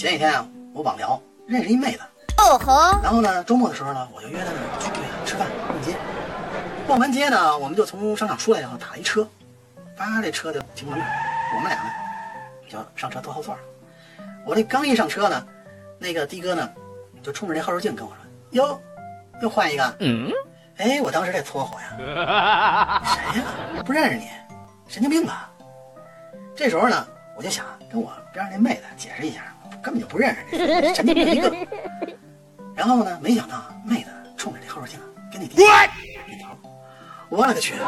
前几天啊，我网聊认识一妹子，哦吼，然后呢，周末的时候呢，我就约她呢去吃饭逛街。逛完街呢，我们就从商场出来以后打了一车，叭，这车就停门了，我们俩呢就上车坐后座了。我这刚一上车呢，那个的哥呢就冲着那后视镜跟我说：“哟，又换一个。”嗯，哎，我当时这搓火呀，谁呀？不认识你，神经病吧？这时候呢，我就想跟我边上那妹子解释一下，我根本就不认识你，神经病一个。然后呢，没想到妹子冲着这后视镜跟你低头，我勒个去！